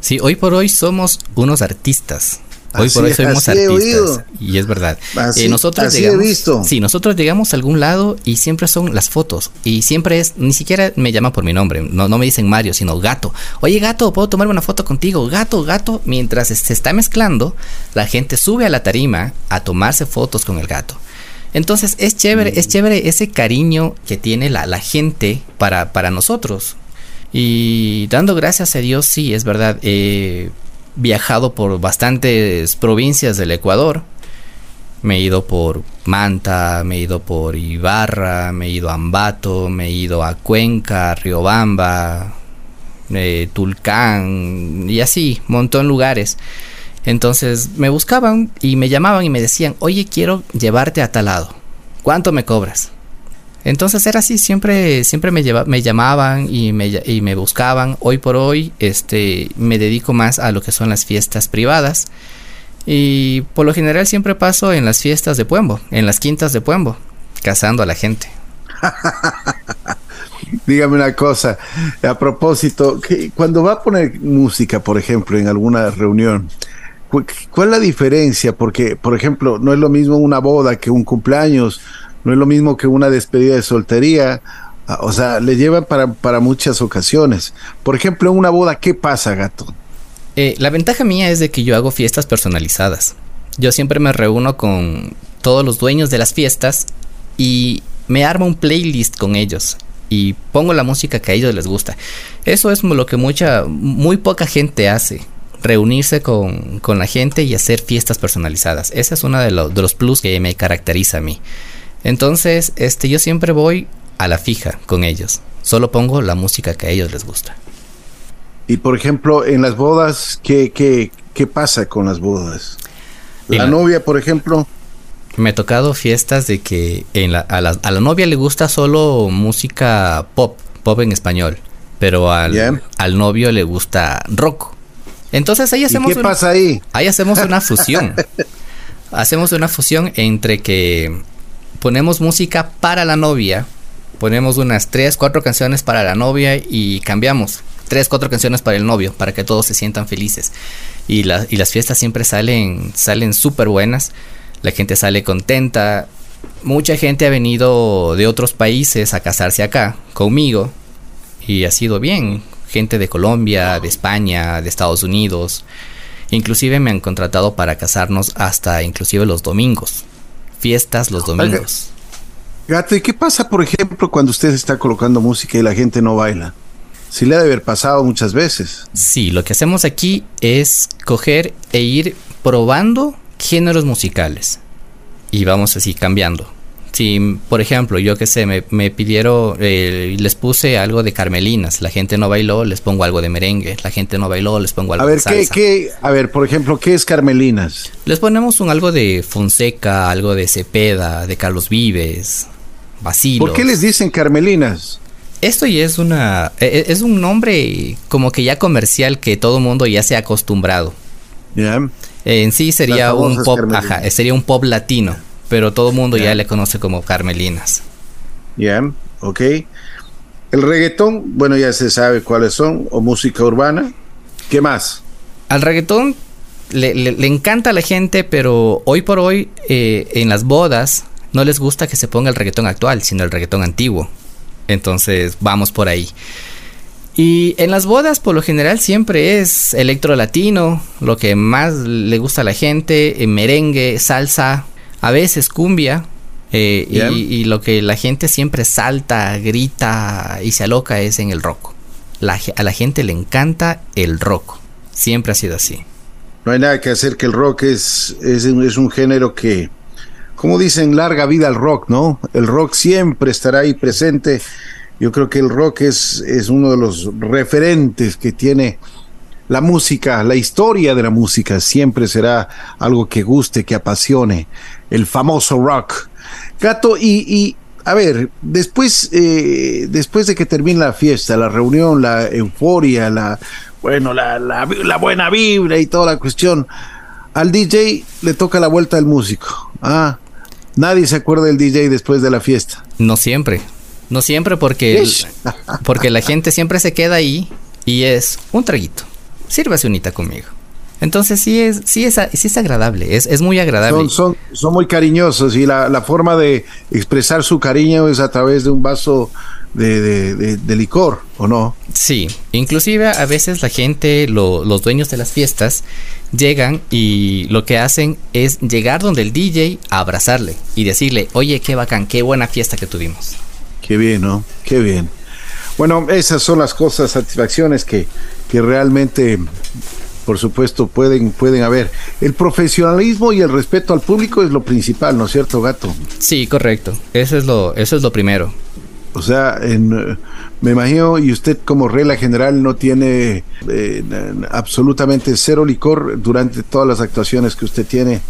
Speaker 3: Sí, hoy por hoy somos unos artistas. Hoy por hoy somos artistas. Y es verdad.
Speaker 2: Eh, nosotros llegamos, visto.
Speaker 3: Sí, nosotros llegamos a algún lado y siempre son las fotos. Y siempre es, ni siquiera me llaman por mi nombre. No, no me dicen Mario, sino gato. Oye, gato, ¿puedo tomarme una foto contigo? Gato, gato. Mientras se está mezclando, la gente sube a la tarima a tomarse fotos con el gato. Entonces es chévere, es mm. chévere ese cariño que tiene la, la gente para, para nosotros. Y dando gracias a Dios, sí, es verdad. Eh, viajado por bastantes provincias del Ecuador. Me he ido por Manta, me he ido por Ibarra, me he ido a Ambato, me he ido a Cuenca, Riobamba, eh, Tulcán y así, montón de lugares. Entonces me buscaban y me llamaban y me decían, oye, quiero llevarte a tal lado. ¿Cuánto me cobras? Entonces era así, siempre, siempre me, me llamaban y me, y me buscaban. Hoy por hoy este, me dedico más a lo que son las fiestas privadas. Y por lo general siempre paso en las fiestas de Puembo, en las quintas de Puembo, cazando a la gente.
Speaker 2: Dígame una cosa, a propósito, cuando va a poner música, por ejemplo, en alguna reunión, ¿cuál es la diferencia? Porque, por ejemplo, no es lo mismo una boda que un cumpleaños, no es lo mismo que una despedida de soltería. Ah, o sea, le llevan para, muchas ocasiones. Por ejemplo, en una boda, ¿qué pasa, gato?
Speaker 3: Eh, la ventaja mía es de que yo hago fiestas personalizadas. Yo siempre me reúno con todos los dueños de las fiestas y me armo un playlist con ellos y pongo la música que a ellos les gusta. Eso es lo que mucha, muy poca gente hace. Reunirse con, la gente y hacer fiestas personalizadas. Ese es uno de, de los plus que me caracteriza a mí. Entonces, este, yo siempre voy a la fija con ellos. Solo pongo la música que a ellos les gusta.
Speaker 2: Y por ejemplo, en las bodas, ¿qué, qué, qué pasa con las bodas? La, novia, por ejemplo.
Speaker 3: Me ha tocado fiestas de que en la, a, la, a, la, novia le gusta solo música pop, pop en español, pero al, al novio le gusta rock. Entonces ahí hacemos...
Speaker 2: ¿Qué pasa ahí?
Speaker 3: Ahí hacemos una fusión. hacemos una fusión entre que ponemos música para la novia, ponemos unas 3, 4 canciones para la novia y cambiamos 3, 4 canciones para el novio, para que todos se sientan felices. Y, y las fiestas siempre salen salen buenas, la gente sale contenta. Mucha gente ha venido de otros países a casarse acá conmigo y ha sido bien. Gente de Colombia, de España, de Estados Unidos. Inclusive me han contratado para casarnos hasta inclusive los domingos fiestas los domingos.
Speaker 2: Gato, ¿y qué pasa, por ejemplo, cuando usted está colocando música y la gente no baila? Sí le ha de haber pasado muchas veces.
Speaker 3: Sí, lo que hacemos aquí es coger e ir probando géneros musicales. Y vamos así cambiando. Si, por ejemplo, yo que sé, me, pidieron, eh, les puse algo de Carmelinas, la gente no bailó, les pongo algo de merengue, la gente no bailó, les pongo algo
Speaker 2: a ver,
Speaker 3: de salsa.
Speaker 2: ¿qué, a ver, por ejemplo, ¿qué es Carmelinas?
Speaker 3: Les ponemos un algo de Fonseca, algo de Cepeda, de Carlos Vives, Basilo.
Speaker 2: ¿Por qué les dicen Carmelinas?
Speaker 3: Esto ya es una, e, e, es un nombre como que ya comercial que todo mundo ya se ha acostumbrado. En sí sería un pop, ajá, sería un pop latino pero todo el mundo ya le conoce como Carmelinas.
Speaker 2: Ya, ok. El reggaetón, bueno, ya se sabe cuáles son, o música urbana. ¿Qué más?
Speaker 3: Al reggaetón le, encanta a la gente, pero hoy por hoy eh, en las bodas no les gusta que se ponga el reggaetón actual, sino el reggaetón antiguo. Entonces vamos por ahí. Y en las bodas por lo general siempre es electro latino, lo que más le gusta a la gente, merengue, salsa, a veces cumbia. Eh, y, lo que la gente siempre salta, grita y se aloca es en el rock. a la gente le encanta el rock. Siempre ha sido así.
Speaker 2: No hay nada que hacer que el rock es, es, un género que, como dicen, larga vida al rock, ¿no? El rock siempre estará ahí presente. Yo creo que el rock es, es uno de los referentes que tiene la música, la historia de la música siempre será algo que guste, que apasione, el famoso rock. Gato, y, a ver, después, eh, después de que termine la fiesta, la reunión, la euforia, la, bueno, la, la, la, buena vibra y toda la cuestión, al DJ le toca la vuelta al músico. Ah, nadie se acuerda del DJ después de la fiesta.
Speaker 3: No siempre, no siempre porque, porque la gente siempre se queda ahí y es un traguito. Sírvase unita conmigo. Entonces sí es, sí es, sí es agradable, es, es muy agradable.
Speaker 2: Son, son, muy cariñosos y la, la, forma de expresar su cariño es a través de un vaso de, de, licor, ¿o no?
Speaker 3: Sí, inclusive a veces la gente, los dueños de las fiestas, llegan y lo que hacen es llegar donde el DJ a abrazarle y decirle, oye, qué bacán, qué buena fiesta que tuvimos.
Speaker 2: Qué bien, ¿no? Qué bien. Bueno, esas son las cosas, satisfacciones que, que realmente por supuesto, pueden, pueden haber. El profesionalismo y el respeto al público es lo principal, ¿no es cierto, gato?
Speaker 3: Sí, correcto. Eso es lo, eso es lo primero.
Speaker 2: O sea, en, me imagino, y usted como regla general no tiene eh, absolutamente cero licor durante todas las actuaciones que usted tiene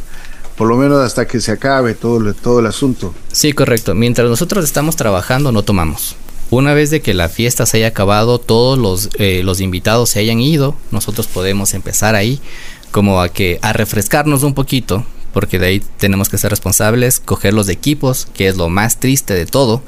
Speaker 2: por lo menos hasta que se acabe todo, todo el asunto.
Speaker 3: Sí, correcto. Mientras nosotros estamos trabajando, no tomamos. Una vez de que la fiesta se haya acabado, todos los, eh, los invitados se hayan ido, nosotros podemos empezar ahí como a que a refrescarnos un poquito, porque de ahí tenemos que ser responsables, coger los equipos, que es lo más triste de todo,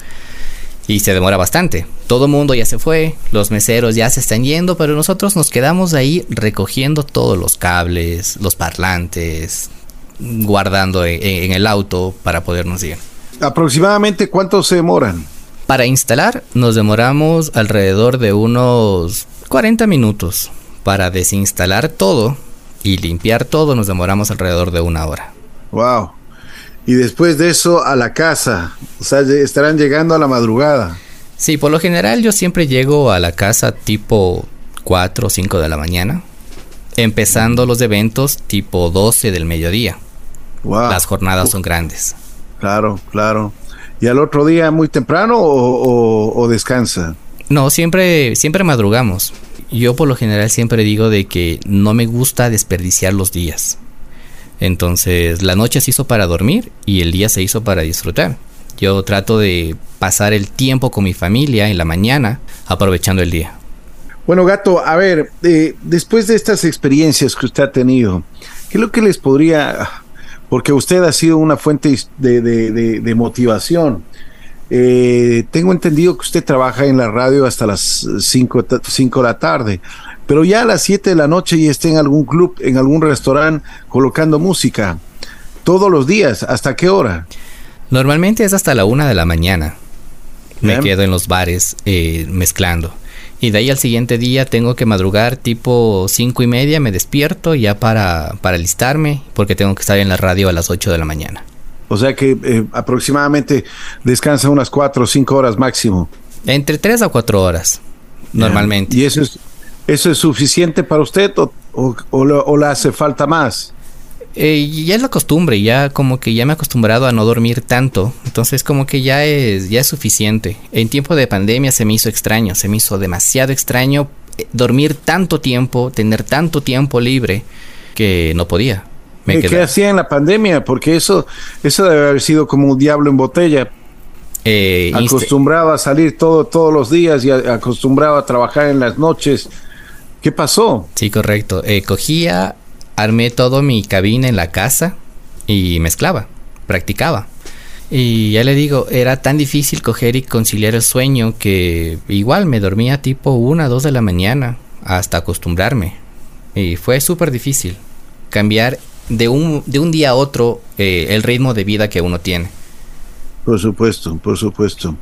Speaker 3: y se demora bastante. Todo el mundo ya se fue, los meseros ya se están yendo, pero nosotros nos quedamos ahí recogiendo todos los cables, los parlantes, guardando en, en el auto para podernos ir.
Speaker 2: ¿Aproximadamente cuánto se demoran?
Speaker 3: Para instalar nos demoramos alrededor de unos 40 minutos. Para desinstalar todo y limpiar todo nos demoramos alrededor de una hora.
Speaker 2: Wow. Y después de eso a la casa, o sea, estarán llegando a la madrugada.
Speaker 3: Sí, por lo general yo siempre llego a la casa tipo 4 o 5 de la mañana, empezando los eventos tipo 12 del mediodía. Wow. Las jornadas son grandes.
Speaker 2: Claro, claro. ¿Y al otro día muy temprano o, descansa?
Speaker 3: No, siempre, siempre madrugamos. Yo por lo general siempre digo de que no me gusta desperdiciar los días. Entonces la noche se hizo para dormir y el día se hizo para disfrutar. Yo trato de pasar el tiempo con mi familia en la mañana aprovechando el día.
Speaker 2: Bueno, gato, a ver, eh, después de estas experiencias que usted ha tenido, ¿qué es lo que les podría porque usted ha sido una fuente de, motivación. Eh, tengo entendido que usted trabaja en la radio hasta las 5 de la tarde, pero ya a las 7 de la noche y está en algún club, en algún restaurante colocando música. Todos los días, ¿hasta qué hora?
Speaker 3: Normalmente es hasta la 1 de la mañana. Me quedo en los bares eh, mezclando. Y de ahí al siguiente día tengo que madrugar tipo cinco y media, me despierto ya para, para alistarme, porque tengo que estar en la radio a las 8 de la mañana.
Speaker 2: O sea que eh, aproximadamente descansa unas cuatro o cinco horas máximo.
Speaker 3: Entre tres a cuatro horas, normalmente.
Speaker 2: ¿Y eso es, eso es suficiente para usted o, o le hace falta más?
Speaker 3: Eh, ya es la costumbre, ya como que ya me he acostumbrado a no dormir tanto, entonces como que ya es, ya es suficiente. En tiempo de pandemia se me hizo extraño, se me hizo demasiado extraño eh, dormir tanto tiempo, tener tanto tiempo libre que no podía.
Speaker 2: Me ¿Qué hacía en la pandemia? Porque eso, eso debe haber sido como un diablo en botella. Eh, acostumbraba a salir todo, todos los días y acostumbraba a trabajar en las noches. ¿Qué pasó?
Speaker 3: Sí, correcto. Eh, cogía armé todo mi cabina en la casa y mezclaba, practicaba. Y ya le digo, era tan difícil coger y conciliar el sueño que igual me dormía tipo una, dos de la mañana hasta acostumbrarme. Y fue súper difícil cambiar de un, de un día a otro eh, el ritmo de vida que uno tiene.
Speaker 2: Por supuesto, por supuesto.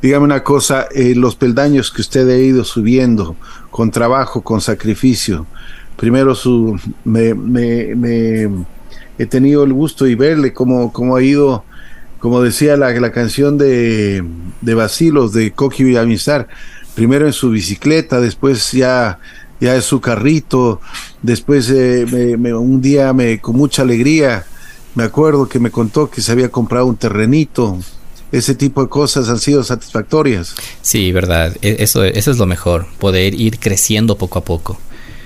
Speaker 2: Dígame una cosa, eh, los peldaños que usted ha ido subiendo con trabajo, con sacrificio, primero su, me, me, he tenido el gusto y verle cómo, cómo ha ido, como decía la, la canción de, de Basilos, de Coqui Villamizar, primero en su bicicleta, después ya, ya en su carrito, después eh, me, un día me, con mucha alegría, me acuerdo que me contó que se había comprado un terrenito, ese tipo de cosas han sido satisfactorias.
Speaker 3: Sí, verdad, e, eso, eso es lo mejor, poder ir creciendo poco a poco.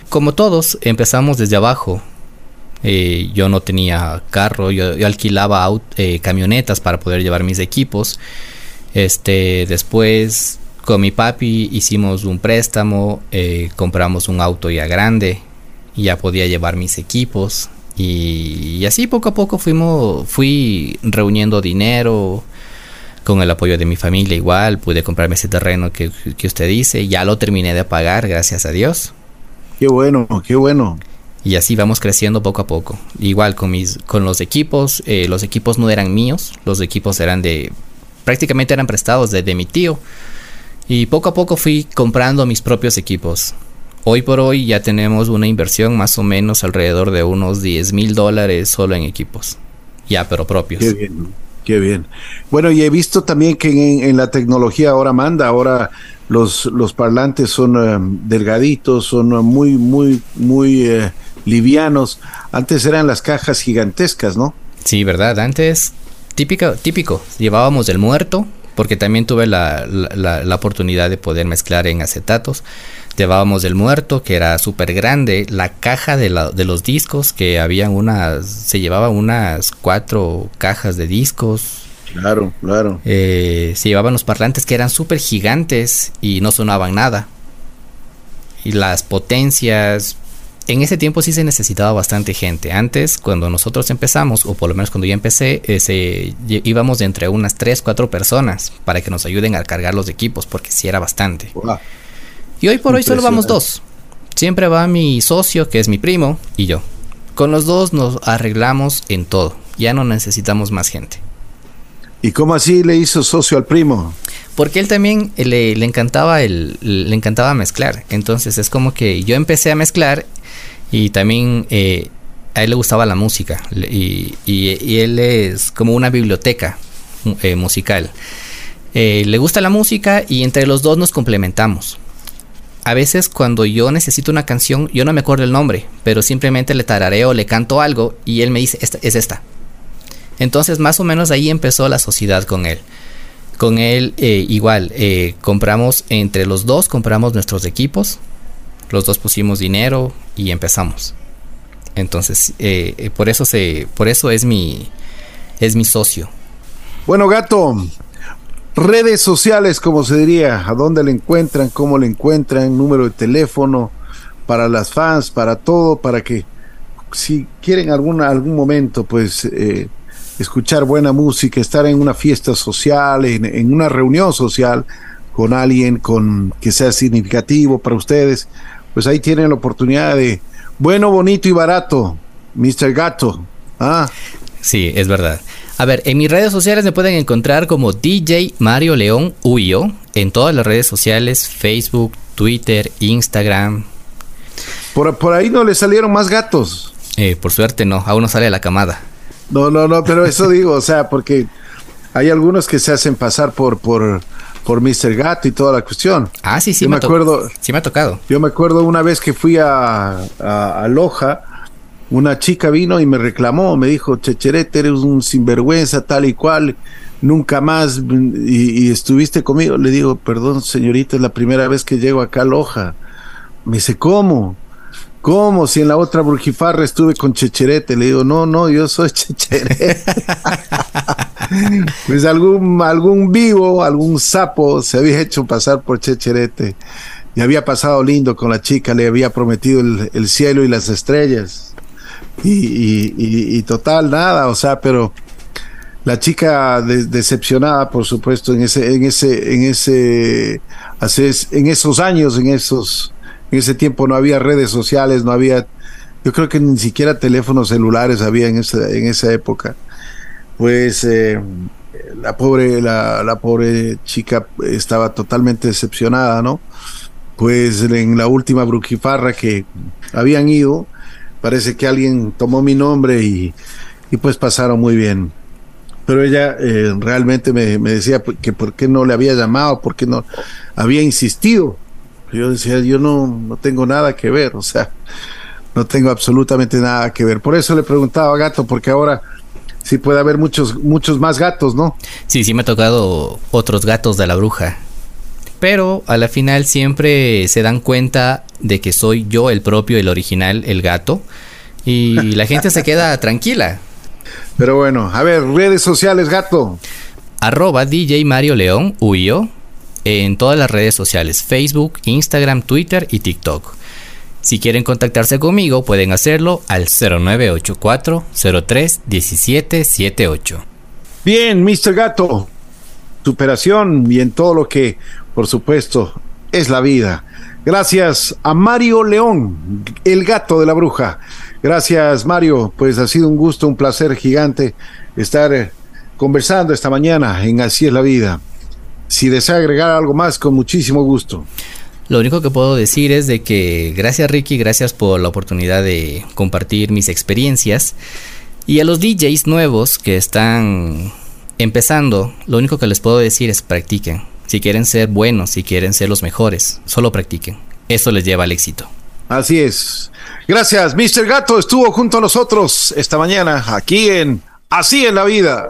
Speaker 3: Como todos, empezamos desde abajo. Eh, yo no tenía carro, yo, alquilaba eh, camionetas para poder llevar mis equipos. Este, después con mi papi hicimos un préstamo, eh, compramos un auto ya grande, ya podía llevar mis equipos y, así poco a poco fuimos, fui reuniendo dinero con el apoyo de mi familia igual, pude comprarme ese terreno que, que usted dice, ya lo terminé de pagar, gracias a Dios.
Speaker 2: Qué bueno, qué bueno.
Speaker 3: Y así vamos creciendo poco a poco. Igual con mis, con los equipos, eh, los equipos no eran míos, los equipos eran de, prácticamente eran prestados de, de mi tío. Y poco a poco fui comprando mis propios equipos. Hoy por hoy ya tenemos una inversión más o menos alrededor de unos 10 mil dólares solo en equipos. Ya, pero propios.
Speaker 2: Qué bien, qué bien. Bueno, y he visto también que en, la tecnología ahora manda, ahora los, los parlantes son eh, delgaditos, son muy, muy, muy eh, livianos. Antes eran las cajas gigantescas, ¿no?
Speaker 3: Sí, verdad. Antes, típico, típico. Llevábamos el muerto, porque también tuve la, la, oportunidad de poder mezclar en acetatos. Llevábamos el muerto, que era súper grande, la caja de, la, de, los discos, que habían unas, se llevaban unas cuatro cajas de discos.
Speaker 2: Claro, claro.
Speaker 3: Eh, se llevaban los parlantes que eran súper gigantes y no sonaban nada. Y las potencias, en ese tiempo sí se necesitaba bastante gente. Antes, cuando nosotros empezamos, o por lo menos cuando yo empecé, eh, íbamos de entre unas 3, 4 personas para que nos ayuden a cargar los equipos, porque sí era bastante. Y hoy por hoy solo vamos dos. Siempre va mi socio, que es mi primo, y yo. Con los dos nos arreglamos en todo. Ya no necesitamos más gente.
Speaker 2: ¿Y cómo así le hizo socio al primo?
Speaker 3: Porque él también le, encantaba el, le encantaba mezclar. Entonces es como que yo empecé a mezclar y también eh, a él le gustaba la música y, él es como una biblioteca eh, musical. Eh, le gusta la música y entre los dos nos complementamos. A veces cuando yo necesito una canción, yo no me acuerdo el nombre, pero simplemente le tarareo, le canto algo y él me dice, esta, es esta. Entonces más o menos ahí empezó la sociedad con él. Con él igual, compramos entre los dos, compramos nuestros equipos, los dos pusimos dinero y empezamos. Entonces, eh, eh, por eso se, por eso es mi, es mi socio.
Speaker 2: Bueno, gato, redes sociales, como se diría, a dónde le encuentran, cómo le encuentran, número de teléfono para las fans, para todo, para que si quieren algún, algún momento, pues eh, escuchar buena música, estar en una fiesta social, en, en, una reunión social con alguien con que sea significativo para ustedes, pues ahí tienen la oportunidad de bueno, bonito y barato, Mr. Gato. Ah.
Speaker 3: Sí, es verdad. A ver, en mis redes sociales me pueden encontrar como DJ Mario León Huyo en todas las redes sociales, Facebook, Twitter, Instagram.
Speaker 2: Por, por ahí no le salieron más gatos.
Speaker 3: Eh, por suerte no, aún no sale la camada.
Speaker 2: No, no, no, pero eso digo, o sea, porque hay algunos que se hacen pasar por, por, por Mr. Gato y toda la cuestión.
Speaker 3: Ah, sí, sí, me, acuerdo. Sí, me ha tocado.
Speaker 2: Yo me acuerdo una vez que fui a, a, Loja, una chica vino y me reclamó, me dijo, Checherete, eres un sinvergüenza, tal y cual, nunca más, y, estuviste conmigo. Le digo, perdón, señorita, es la primera vez que llego acá a Loja. Me dice, ¿cómo? ¿Cómo? Si en la otra brujifarra estuve con Checherete. Le digo, no, no, yo soy Checherete. pues algún, algún vivo, algún sapo se había hecho pasar por Checherete. Y había pasado lindo con la chica, le había prometido el, cielo y las estrellas. Y, total, nada, o sea, pero la chica decepcionada, por supuesto, en ese, en ese, en ese, en esos años, en esos en ese tiempo no había redes sociales, no había, yo creo que ni siquiera teléfonos celulares había en esa, en esa época. Pues eh, la pobre, la, la, pobre chica estaba totalmente decepcionada, ¿no? Pues en la última brujifarra que habían ido, parece que alguien tomó mi nombre y, y pues pasaron muy bien. Pero ella eh, realmente me, me decía que por qué no le había llamado, por qué no había insistido yo decía, yo no, no tengo nada que ver, o sea, no tengo absolutamente nada que ver. Por eso le preguntaba a Gato, porque ahora sí puede haber muchos, muchos más gatos, ¿no?
Speaker 3: Sí, sí me ha tocado otros gatos de la bruja. Pero a la final siempre se dan cuenta de que soy yo el propio, el original, el gato. Y la gente se queda tranquila.
Speaker 2: Pero bueno, a ver, redes sociales, gato.
Speaker 3: arroba DJ Mario León Huyo en todas las redes sociales, Facebook, Instagram, Twitter y TikTok. Si quieren contactarse conmigo, pueden hacerlo al 0984 03 1778.
Speaker 2: Bien, Mr. Gato, superación y en todo lo que, por supuesto, es la vida. Gracias a Mario León, el gato de la bruja. Gracias, Mario. Pues ha sido un gusto, un placer gigante estar eh, conversando esta mañana en Así es la vida. Si desea agregar algo más, con muchísimo gusto.
Speaker 3: Lo único que puedo decir es de que gracias Ricky, gracias por la oportunidad de compartir mis experiencias. Y a los DJs nuevos que están empezando, lo único que les puedo decir es practiquen. Si quieren ser buenos, si quieren ser los mejores, solo practiquen. Eso les lleva al éxito.
Speaker 2: Así es. Gracias, Mr. Gato estuvo junto a nosotros esta mañana aquí en Así en la vida.